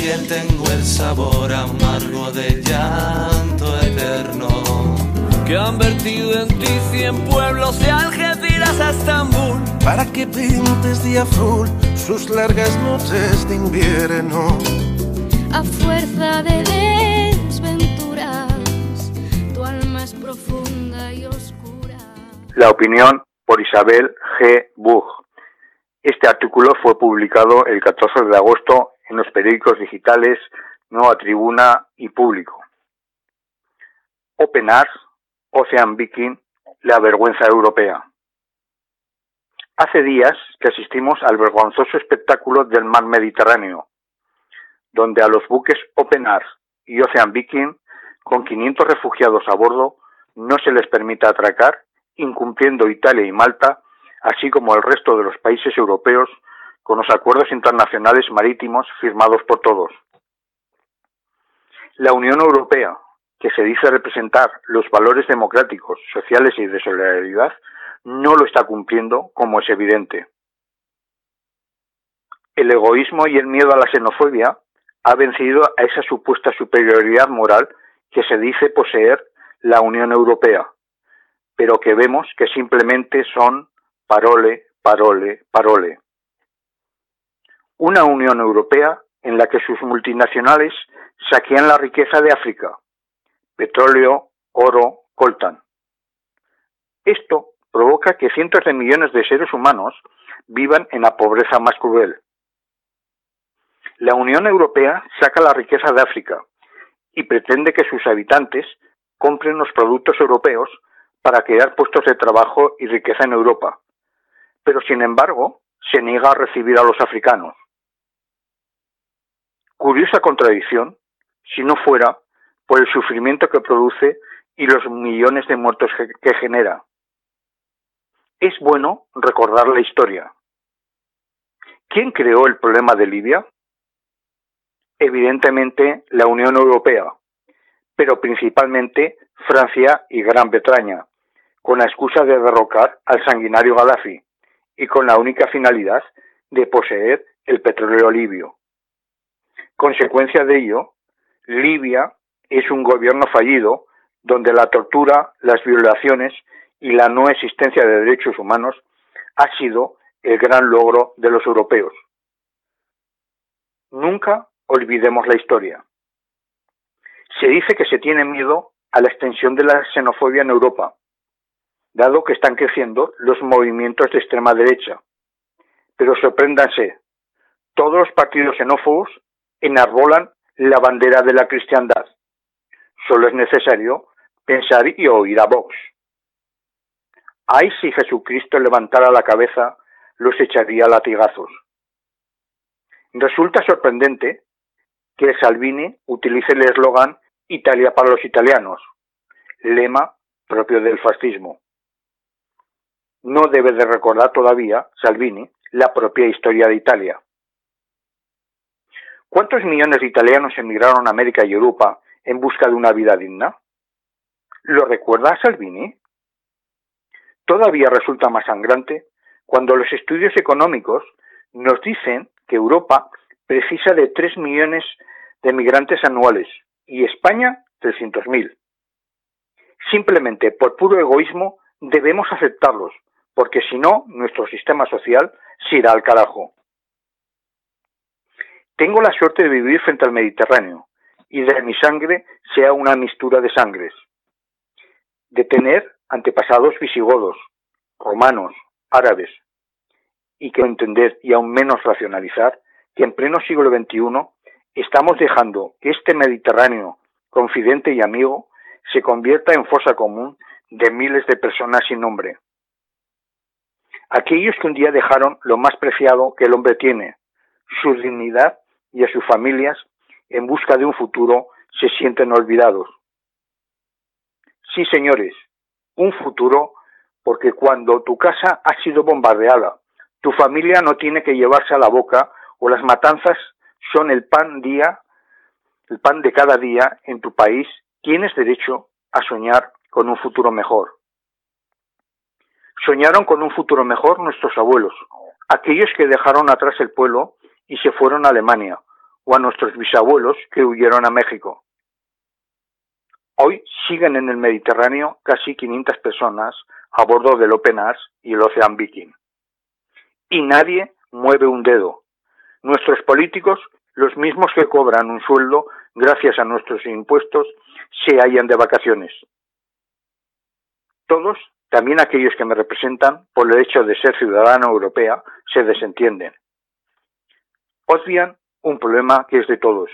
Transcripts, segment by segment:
Piel tengo el sabor amargo de llanto eterno. Que han vertido en ti cien pueblos de Algeciras a Estambul. Para que pintes de azul sus largas noches de invierno. A fuerza de desventuras, tu alma es profunda y oscura. La opinión por Isabel G. Bug. Este artículo fue publicado el 14 de agosto en los periódicos digitales Nueva Tribuna y Público. Open Arts, Ocean Viking, la vergüenza europea. Hace días que asistimos al vergonzoso espectáculo del mar Mediterráneo, donde a los buques Open Arms y Ocean Viking, con 500 refugiados a bordo, no se les permite atracar, incumpliendo Italia y Malta, así como el resto de los países europeos, con los acuerdos internacionales marítimos firmados por todos. La Unión Europea, que se dice representar los valores democráticos, sociales y de solidaridad, no lo está cumpliendo, como es evidente. El egoísmo y el miedo a la xenofobia ha vencido a esa supuesta superioridad moral que se dice poseer la Unión Europea, pero que vemos que simplemente son parole, parole, parole. Una Unión Europea en la que sus multinacionales saquean la riqueza de África, petróleo, oro, coltan. Esto provoca que cientos de millones de seres humanos vivan en la pobreza más cruel. La Unión Europea saca la riqueza de África y pretende que sus habitantes compren los productos europeos para crear puestos de trabajo y riqueza en Europa, pero sin embargo se niega a recibir a los africanos. Curiosa contradicción, si no fuera por el sufrimiento que produce y los millones de muertos que genera. Es bueno recordar la historia. ¿Quién creó el problema de Libia? Evidentemente la Unión Europea, pero principalmente Francia y Gran Bretaña, con la excusa de derrocar al sanguinario Gaddafi y con la única finalidad de poseer el petróleo libio. Consecuencia de ello, Libia es un gobierno fallido donde la tortura, las violaciones y la no existencia de derechos humanos ha sido el gran logro de los europeos. Nunca olvidemos la historia. Se dice que se tiene miedo a la extensión de la xenofobia en Europa, dado que están creciendo los movimientos de extrema derecha. Pero sorpréndanse, todos los partidos xenófobos enarbolan la bandera de la cristiandad. Solo es necesario pensar y oír a Vox. Ay, si Jesucristo levantara la cabeza, los echaría latigazos. Resulta sorprendente que Salvini utilice el eslogan Italia para los italianos, lema propio del fascismo. No debe de recordar todavía Salvini la propia historia de Italia. ¿Cuántos millones de italianos emigraron a América y Europa en busca de una vida digna? ¿Lo recuerda Salvini? Todavía resulta más sangrante cuando los estudios económicos nos dicen que Europa precisa de 3 millones de migrantes anuales y España 300.000. Simplemente por puro egoísmo debemos aceptarlos, porque si no, nuestro sistema social se irá al carajo. Tengo la suerte de vivir frente al Mediterráneo y de mi sangre sea una mistura de sangres. De tener antepasados visigodos, romanos, árabes, y que entender y aún menos racionalizar que en pleno siglo XXI estamos dejando que este Mediterráneo, confidente y amigo, se convierta en fosa común de miles de personas sin nombre. Aquellos que un día dejaron lo más preciado que el hombre tiene, su dignidad y a sus familias en busca de un futuro se sienten olvidados. Sí, señores, un futuro porque cuando tu casa ha sido bombardeada, tu familia no tiene que llevarse a la boca o las matanzas son el pan día, el pan de cada día en tu país, tienes derecho a soñar con un futuro mejor. Soñaron con un futuro mejor nuestros abuelos, aquellos que dejaron atrás el pueblo y se fueron a Alemania, o a nuestros bisabuelos que huyeron a México. Hoy siguen en el Mediterráneo casi 500 personas a bordo del Open Arms y el Ocean Viking. Y nadie mueve un dedo. Nuestros políticos, los mismos que cobran un sueldo gracias a nuestros impuestos, se hallan de vacaciones. Todos, también aquellos que me representan, por el hecho de ser ciudadano europea, se desentienden. Odian un problema que es de todos.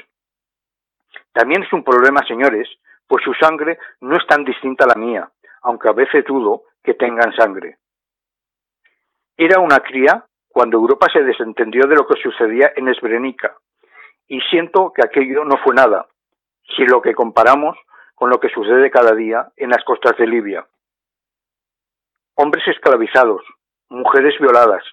También es un problema, señores, pues su sangre no es tan distinta a la mía, aunque a veces dudo que tengan sangre. Era una cría cuando Europa se desentendió de lo que sucedía en Esbrenica, y siento que aquello no fue nada, si lo que comparamos con lo que sucede cada día en las costas de Libia. Hombres esclavizados, mujeres violadas,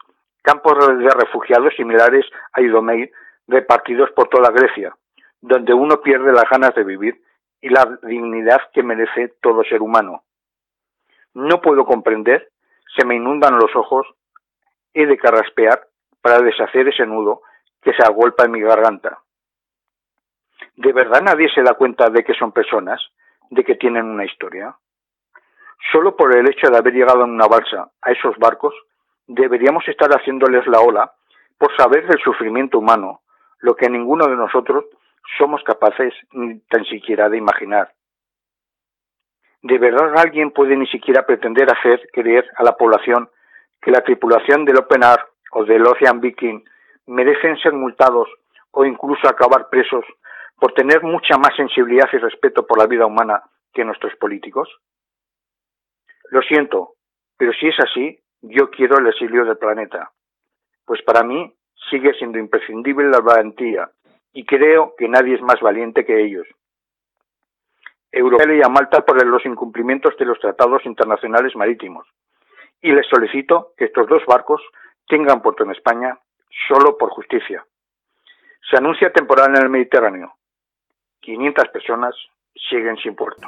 campos de refugiados similares a Idomei repartidos por toda Grecia, donde uno pierde las ganas de vivir y la dignidad que merece todo ser humano. No puedo comprender, se me inundan los ojos, he de carraspear para deshacer ese nudo que se agolpa en mi garganta. ¿De verdad nadie se da cuenta de que son personas, de que tienen una historia? Solo por el hecho de haber llegado en una balsa a esos barcos, deberíamos estar haciéndoles la ola por saber del sufrimiento humano, lo que ninguno de nosotros somos capaces ni tan siquiera de imaginar. ¿De verdad alguien puede ni siquiera pretender hacer creer a la población que la tripulación del Open Arms o del Ocean Viking merecen ser multados o incluso acabar presos por tener mucha más sensibilidad y respeto por la vida humana que nuestros políticos? Lo siento, pero si es así, yo quiero el exilio del planeta, pues para mí sigue siendo imprescindible la valentía y creo que nadie es más valiente que ellos. Europa le a Malta por los incumplimientos de los tratados internacionales marítimos y les solicito que estos dos barcos tengan puerto en España solo por justicia. Se anuncia temporal en el Mediterráneo. 500 personas siguen sin puerto.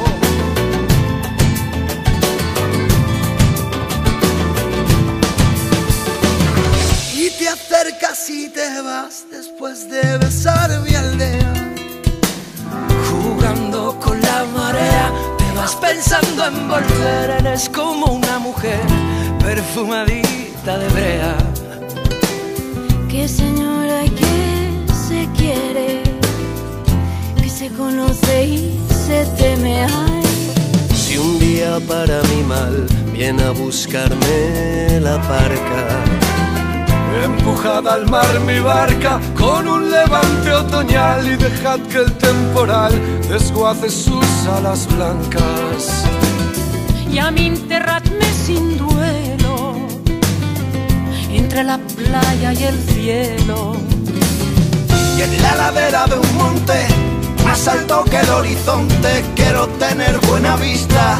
Si te vas después de besar mi aldea. Jugando con la marea, te vas pensando en volver. Eres como una mujer perfumadita de brea. Que señora que se quiere, que se conoce y se teme. Si un día para mi mal viene a buscarme la parca Empujada al mar mi barca con un levante otoñal y dejad que el temporal desguace sus alas blancas. Y a mí enterradme sin duelo entre la playa y el cielo. Y en la ladera de un monte más alto que el horizonte quiero tener buena vista